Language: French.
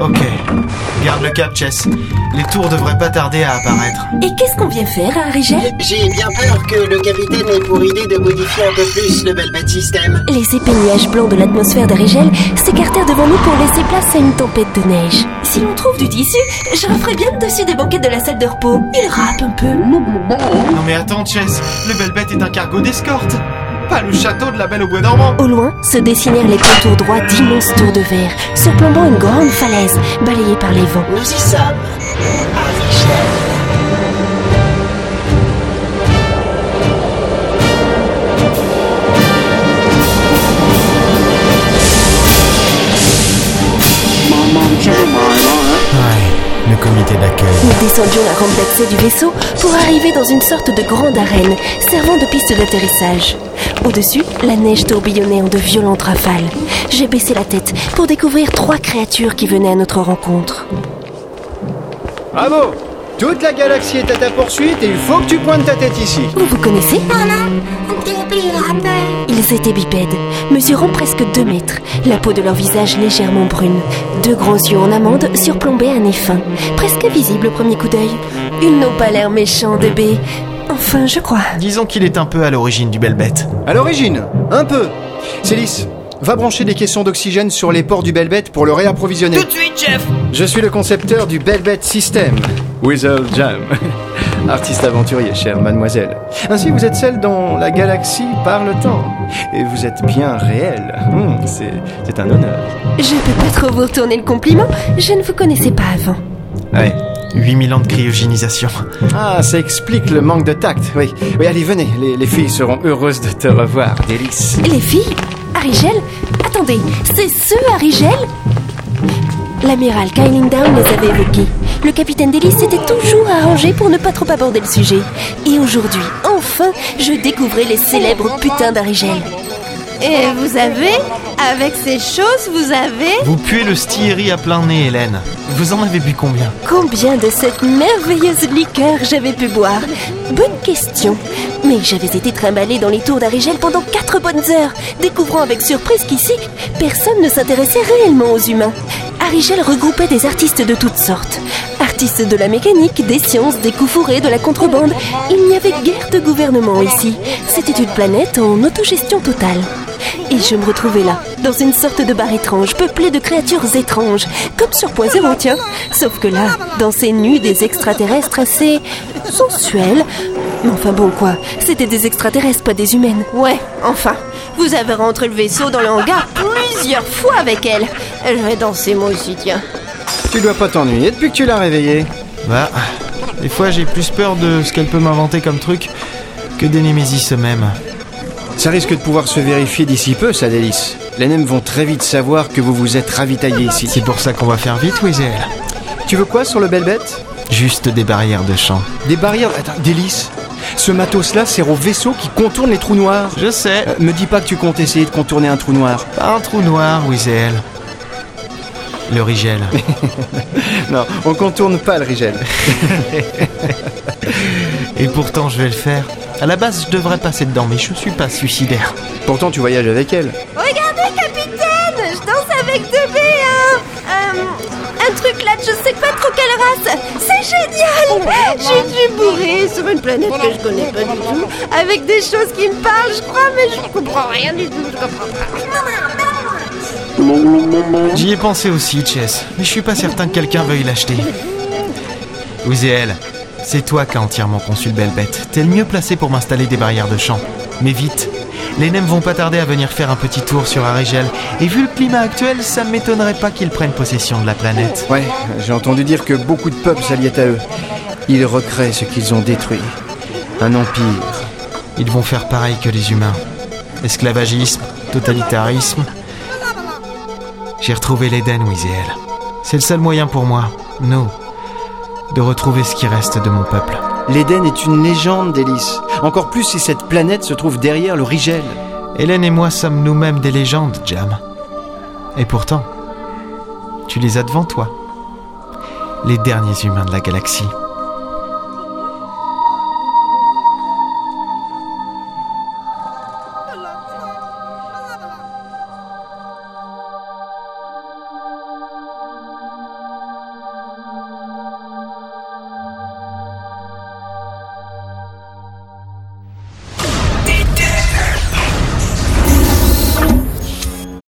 Ok, garde le cap, Chess. Les tours devraient pas tarder à apparaître. Et qu'est-ce qu'on vient faire à Rigel? J'ai bien peur que le capitaine ait pour idée de modifier un peu plus le Belbet système. Les épais nuages blancs de l'atmosphère d'Arigel s'écartèrent devant nous pour laisser place à une tempête de neige. Si l'on trouve du tissu, je referai bien le dessus des banquettes de la salle de repos. Il râpe un peu. Non mais attends, Chess, le Belbet est un cargo d'escorte. Pas le château de la Belle au Bois dormant. Au loin se dessinèrent les contours droits d'immenses tours de verre, surplombant une grande falaise balayée par les vents. Nous y sommes. À Richel. Ouais, le comité d'accueil. Nous descendions la rampe d'accès du vaisseau pour arriver dans une sorte de grande arène servant de piste d'atterrissage. Au-dessus, la neige tourbillonnait en de violentes rafales. J'ai baissé la tête pour découvrir trois créatures qui venaient à notre rencontre. Bravo Toute la galaxie est à ta poursuite et il faut que tu pointes ta tête ici. Vous vous connaissez Ils étaient bipèdes, mesurant presque 2 mètres, la peau de leur visage légèrement brune. Deux grands yeux en amande surplombaient un nez fin, presque visible au premier coup d'œil. Ils n'ont pas l'air méchants de B. Enfin, je crois. Disons qu'il est un peu à l'origine du Belbet. À l'origine, un peu. Célis, va brancher des caissons d'oxygène sur les ports du Belbet pour le réapprovisionner. Tout de suite, chef Je suis le concepteur du Belbet System. Whistle Jam. Artiste aventurier, chère mademoiselle. Ainsi, vous êtes celle dont la galaxie parle tant. Et vous êtes bien réelle. Hmm, c'est, c'est un honneur. Je peux pas trop vous retourner le compliment, je ne vous connaissais pas avant. Ouais, 8000 ans de cryogénisation. Ah, ça explique le manque de tact. Oui, oui allez, venez. Les, les filles seront heureuses de te revoir, Délice. Les filles? Arigel? Attendez, c'est ce Arigel? L'amiral Kyling Down les avait évoqués. Le capitaine Delis s'était toujours arrangé pour ne pas trop aborder le sujet. Et aujourd'hui, enfin, je découvrais les célèbres putains d'Arigel. Et vous avez Avec ces choses, vous avez Vous puez le stillerie à plein nez, Hélène. Vous en avez bu combien? Combien de cette merveilleuse liqueur j'avais pu boire? Bonne question. Mais j'avais été trimballée dans les tours d'Arigel pendant quatre bonnes heures, découvrant avec surprise qu'ici, personne ne s'intéressait réellement aux humains. Arigel regroupait des artistes de toutes sortes. Artistes de la mécanique, des sciences, des coups fourrés, de la contrebande. Il n'y avait guère de gouvernement ici. C'était une planète en autogestion totale. Et je me retrouvais là, dans une sorte de bar étrange, peuplé de créatures étranges, comme sur Point Zéro, tiens. Sauf que là, dans ces nus des extraterrestres assez sensuels. Mais enfin bon, quoi, c'était des extraterrestres, pas des humaines. Ouais, enfin, vous avez rentré le vaisseau dans le hangar plusieurs fois avec elle. Je vais danser moi aussi, tiens. Tu dois pas t'ennuyer depuis que tu l'as réveillée. Bah, des fois j'ai plus peur de ce qu'elle peut m'inventer comme truc que des Némésis eux-mêmes. Ça risque de pouvoir se vérifier d'ici peu, ça, Délice. Les NEM vont très vite savoir que vous vous êtes ravitaillé ici. C'est pour ça qu'on va faire vite, Wizel. Tu veux quoi sur le Belbet Juste des barrières de champ. Des barrières. Attends, Délice. Ce matos-là sert au vaisseau qui contourne les trous noirs. Je sais. Euh, me dis pas que tu comptes essayer de contourner un trou noir. Pas un trou noir, Wizel. Le Rigel. Non, on contourne pas le Rigel. Et pourtant, je vais le faire. À la base, je devrais passer dedans, mais je suis pas suicidaire. Pourtant, tu voyages avec elle. Regardez, capitaine Je danse avec deux B, un... Un truc là de je sais pas trop quelle race C'est génial Je suis bourrée sur une planète que je connais pas du tout, avec des choses qui me parlent, je crois, mais je comprends rien du tout, je comprends pas. J'y ai pensé aussi, Chess, mais je suis pas certain que quelqu'un veuille l'acheter. Wizel, c'est toi qui as entièrement conçu le Belbet. T'es le mieux placé pour m'installer des barrières de champ. Mais vite, les NEM vont pas tarder à venir faire un petit tour sur Arigel. Et vu le climat actuel, ça m'étonnerait pas qu'ils prennent possession de la planète. Ouais, j'ai entendu dire que beaucoup de peuples s'alliaient à eux. Ils recréent ce qu'ils ont détruit. Un empire. Ils vont faire pareil que les humains. Esclavagisme, totalitarisme. J'ai retrouvé l'Éden, Wizel. C'est le seul moyen pour moi, nous, de retrouver ce qui reste de mon peuple. L'Éden est une légende, Délice. Encore plus si cette planète se trouve derrière le Rigel. Hélène et moi sommes nous-mêmes des légendes, Jam. Et pourtant, tu les as devant toi. Les derniers humains de la galaxie.